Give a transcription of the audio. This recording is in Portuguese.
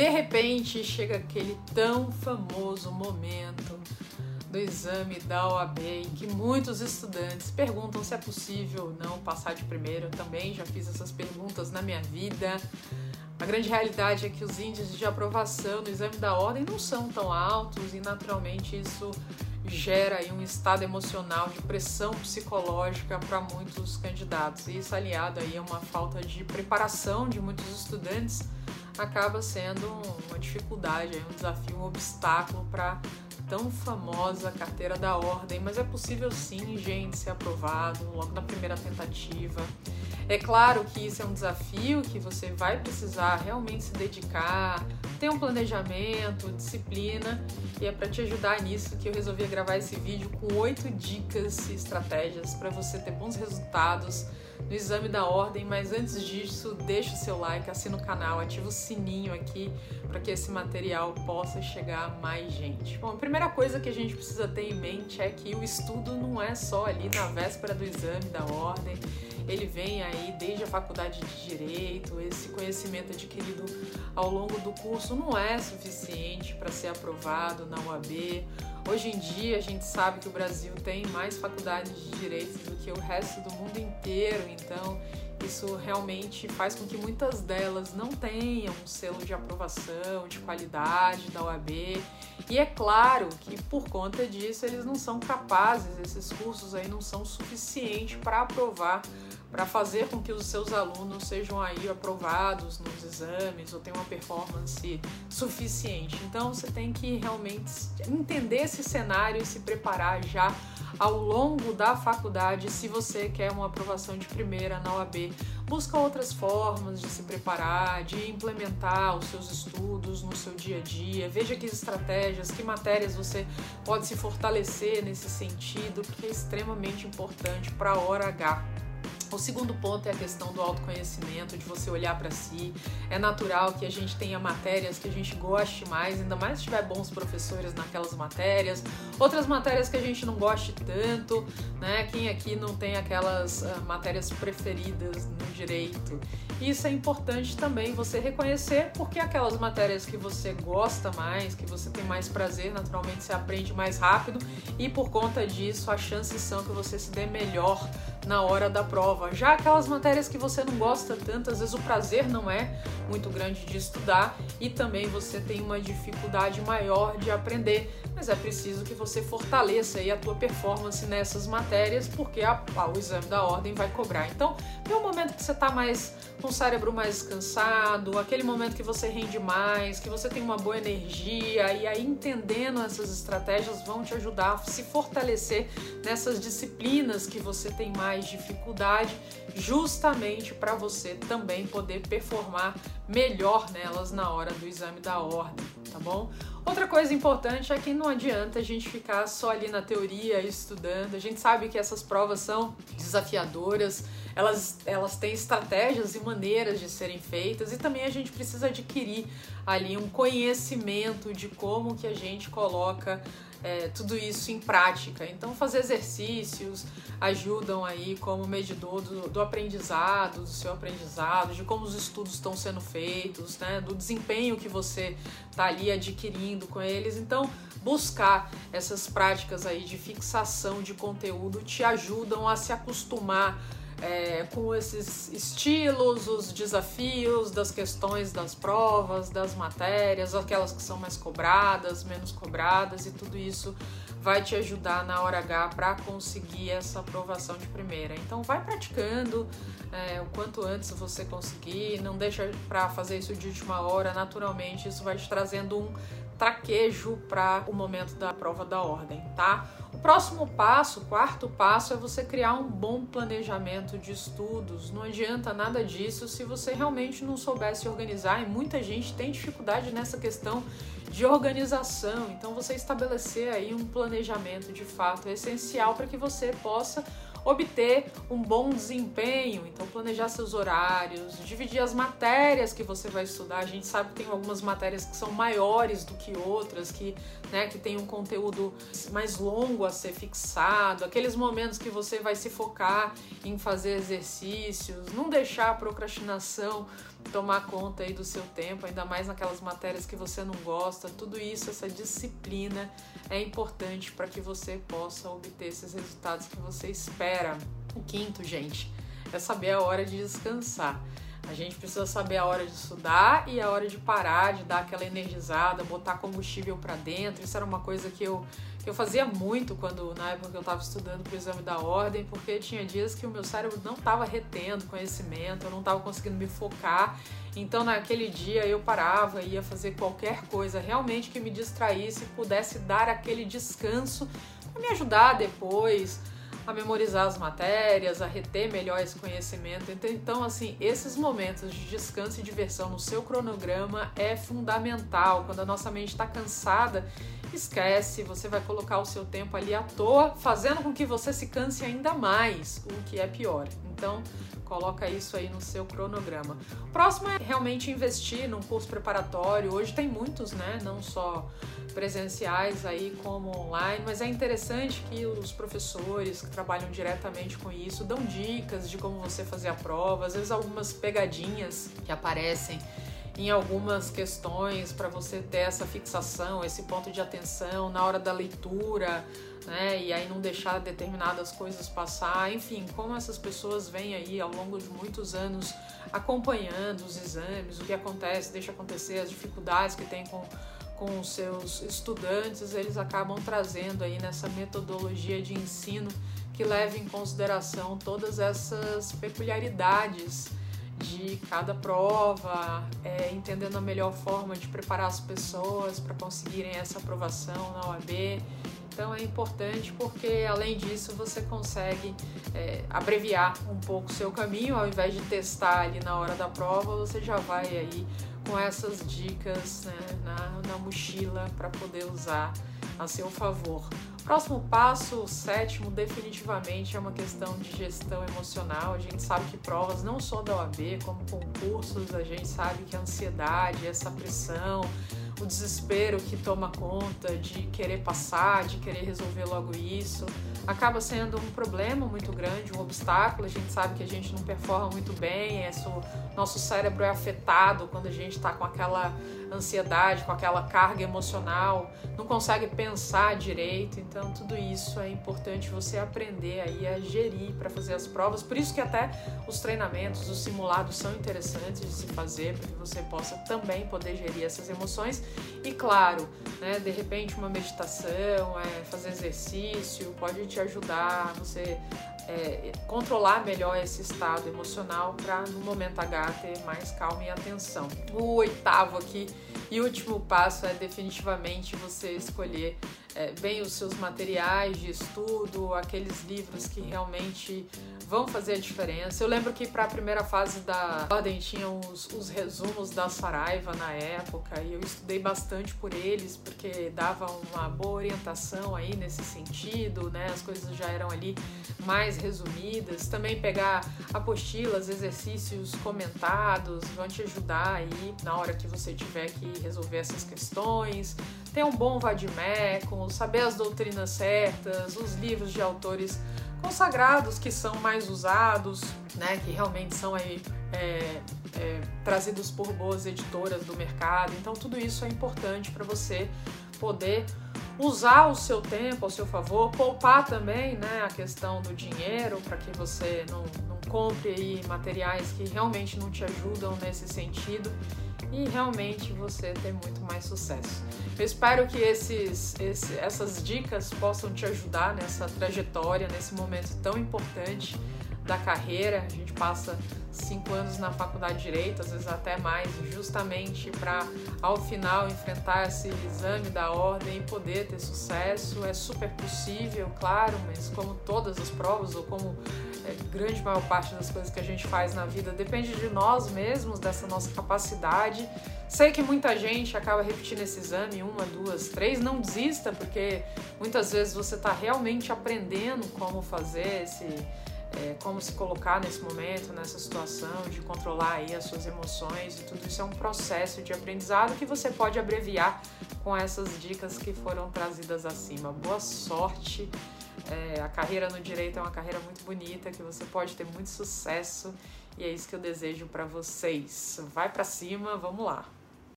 de repente chega aquele tão famoso momento do exame da OAB em que muitos estudantes perguntam se é possível ou não passar de primeiro. Eu também já fiz essas perguntas na minha vida. A grande realidade é que os índices de aprovação no exame da ordem não são tão altos e naturalmente isso gera aí um estado emocional de pressão psicológica para muitos candidatos. E isso aliado aí a uma falta de preparação de muitos estudantes acaba sendo uma dificuldade, um desafio, um obstáculo para tão famosa carteira da ordem, mas é possível sim, gente, ser aprovado logo na primeira tentativa. É claro que isso é um desafio que você vai precisar realmente se dedicar, ter um planejamento, disciplina, e é para te ajudar nisso que eu resolvi gravar esse vídeo com oito dicas e estratégias para você ter bons resultados no exame da ordem, mas antes disso, deixa o seu like, assina o canal, ativa o sininho aqui para que esse material possa chegar a mais gente. Bom, a primeira coisa que a gente precisa ter em mente é que o estudo não é só ali na véspera do exame da ordem, ele vem aí desde a faculdade de direito, esse conhecimento adquirido ao longo do curso não é suficiente para ser aprovado na UAB. Hoje em dia a gente sabe que o Brasil tem mais faculdades de direito do que o resto do mundo inteiro, então isso realmente faz com que muitas delas não tenham um selo de aprovação, de qualidade da OAB. E é claro que por conta disso eles não são capazes, esses cursos aí não são suficientes para aprovar para fazer com que os seus alunos sejam aí aprovados nos exames ou tenham uma performance suficiente. Então você tem que realmente entender esse cenário e se preparar já ao longo da faculdade se você quer uma aprovação de primeira na OAB. Busca outras formas de se preparar, de implementar os seus estudos no seu dia a dia. Veja que estratégias, que matérias você pode se fortalecer nesse sentido, porque é extremamente importante para a hora H. O segundo ponto é a questão do autoconhecimento, de você olhar para si. É natural que a gente tenha matérias que a gente goste mais, ainda mais se tiver bons professores naquelas matérias. Outras matérias que a gente não goste tanto, né? Quem aqui não tem aquelas uh, matérias preferidas no direito? Isso é importante também você reconhecer, porque aquelas matérias que você gosta mais, que você tem mais prazer, naturalmente você aprende mais rápido e por conta disso as chances são que você se dê melhor na hora da prova. Já aquelas matérias que você não gosta tanto, às vezes o prazer não é muito grande de estudar e também você tem uma dificuldade maior de aprender, mas é preciso que você fortaleça aí a tua performance nessas matérias, porque a, a, o exame da ordem vai cobrar. Então, é um momento que você está mais com o cérebro mais descansado, aquele momento que você rende mais, que você tem uma boa energia e aí entendendo essas estratégias vão te ajudar a se fortalecer nessas disciplinas que você tem mais dificuldade, justamente para você também poder performar melhor nelas na hora do exame da ordem, tá bom? Outra coisa importante é que não adianta a gente ficar só ali na teoria estudando. A gente sabe que essas provas são desafiadoras, elas, elas têm estratégias e maneiras de serem feitas e também a gente precisa adquirir ali um conhecimento de como que a gente coloca é, tudo isso em prática. Então, fazer exercícios ajudam aí como medidor do, do, aprendizado, do seu aprendizado, de como os estudos estão sendo feitos, né, do desempenho que você está ali adquirindo com eles. Então, buscar essas práticas aí de fixação de conteúdo te ajudam a se acostumar é, com esses estilos, os desafios das questões das provas, das matérias, aquelas que são mais cobradas, menos cobradas e tudo isso vai te ajudar na hora H para conseguir essa aprovação de primeira. Então vai praticando é, o quanto antes você conseguir, não deixa para fazer isso de última hora, naturalmente isso vai te trazendo um traquejo para o momento da prova da ordem, tá? Próximo passo, quarto passo, é você criar um bom planejamento de estudos. Não adianta nada disso se você realmente não souber se organizar, e muita gente tem dificuldade nessa questão de organização. Então, você estabelecer aí um planejamento de fato é essencial para que você possa obter um bom desempenho. Então, planejar seus horários, dividir as matérias que você vai estudar. A gente sabe que tem algumas matérias que são maiores do que outras, que, né, que tem um conteúdo mais longo a ser fixado. Aqueles momentos que você vai se focar em fazer exercícios, não deixar a procrastinação tomar conta aí do seu tempo, ainda mais naquelas matérias que você não gosta. Tudo isso, essa disciplina é importante para que você possa obter esses resultados que você espera. O quinto, gente, é saber a hora de descansar. A gente precisa saber a hora de estudar e a hora de parar, de dar aquela energizada, botar combustível para dentro. Isso era uma coisa que eu que eu fazia muito quando na época que eu estava estudando para o exame da ordem, porque tinha dias que o meu cérebro não estava retendo conhecimento, eu não estava conseguindo me focar. Então naquele dia eu parava, ia fazer qualquer coisa realmente que me distraísse, pudesse dar aquele descanso para me ajudar depois a memorizar as matérias, a reter melhor esse conhecimento. Então, assim, esses momentos de descanso e diversão no seu cronograma é fundamental. Quando a nossa mente está cansada, esquece, você vai colocar o seu tempo ali à toa, fazendo com que você se canse ainda mais, o que é pior. Então, coloca isso aí no seu cronograma. Próximo é realmente investir num curso preparatório. Hoje tem muitos, né? Não só presenciais aí como online, mas é interessante que os professores que trabalham diretamente com isso dão dicas de como você fazer a prova, às vezes algumas pegadinhas que aparecem em algumas questões para você ter essa fixação, esse ponto de atenção na hora da leitura, né? E aí não deixar determinadas coisas passar. Enfim, como essas pessoas vêm aí ao longo de muitos anos acompanhando os exames, o que acontece, deixa acontecer, as dificuldades que tem com com os seus estudantes, eles acabam trazendo aí nessa metodologia de ensino que leva em consideração todas essas peculiaridades de cada prova, é, entendendo a melhor forma de preparar as pessoas para conseguirem essa aprovação na OAB. Então é importante porque, além disso, você consegue é, abreviar um pouco o seu caminho, ao invés de testar ali na hora da prova, você já vai aí com essas dicas né, na, na mochila para poder usar a seu favor. Próximo passo, o sétimo, definitivamente é uma questão de gestão emocional. A gente sabe que provas não só da OAB, como concursos, a gente sabe que a ansiedade, essa pressão, o desespero que toma conta de querer passar, de querer resolver logo isso, acaba sendo um problema muito grande, um obstáculo. A gente sabe que a gente não performa muito bem, nosso cérebro é afetado quando a gente está com aquela ansiedade, com aquela carga emocional, não consegue pensar direito. Então, tudo isso é importante você aprender aí a gerir para fazer as provas. Por isso que até os treinamentos, os simulados são interessantes de se fazer, para que você possa também poder gerir essas emoções. E claro, né, de repente uma meditação, é, fazer exercício, pode te ajudar você é, controlar melhor esse estado emocional para no momento H ter mais calma e atenção. O oitavo aqui e último passo é definitivamente você escolher é, bem os seus materiais de estudo, aqueles livros que realmente vão fazer a diferença. Eu lembro que para a primeira fase da ordem tinha os, os, resumos da Saraiva na época e eu estudei bastante por eles porque dava uma boa orientação aí nesse sentido, né? As coisas já eram ali mais resumidas. Também pegar apostilas, exercícios comentados vão te ajudar aí na hora que você tiver que resolver essas questões. Ter um bom vademecum, saber as doutrinas certas, os livros de autores consagrados que são mais usados, né, que realmente são aí é, é, trazidos por boas editoras do mercado. Então tudo isso é importante para você poder usar o seu tempo ao seu favor, poupar também, né, a questão do dinheiro para que você não, não compre aí materiais que realmente não te ajudam nesse sentido e realmente você ter muito mais sucesso. Eu espero que esses, esse, essas dicas possam te ajudar nessa trajetória, nesse momento tão importante da carreira. A gente passa cinco anos na faculdade de Direito, às vezes até mais, justamente para ao final enfrentar esse exame da ordem e poder ter sucesso. É super possível, claro, mas como todas as provas, ou como é, grande maior parte das coisas que a gente faz na vida, depende de nós mesmos, dessa nossa capacidade. Sei que muita gente acaba repetindo esse exame uma, duas, três. Não desista, porque muitas vezes você está realmente aprendendo como fazer esse é, como se colocar nesse momento, nessa situação, de controlar aí as suas emoções e tudo isso é um processo de aprendizado que você pode abreviar com essas dicas que foram trazidas acima. Boa sorte! É, a carreira no direito é uma carreira muito bonita, que você pode ter muito sucesso E é isso que eu desejo para vocês. Vai para cima, vamos lá.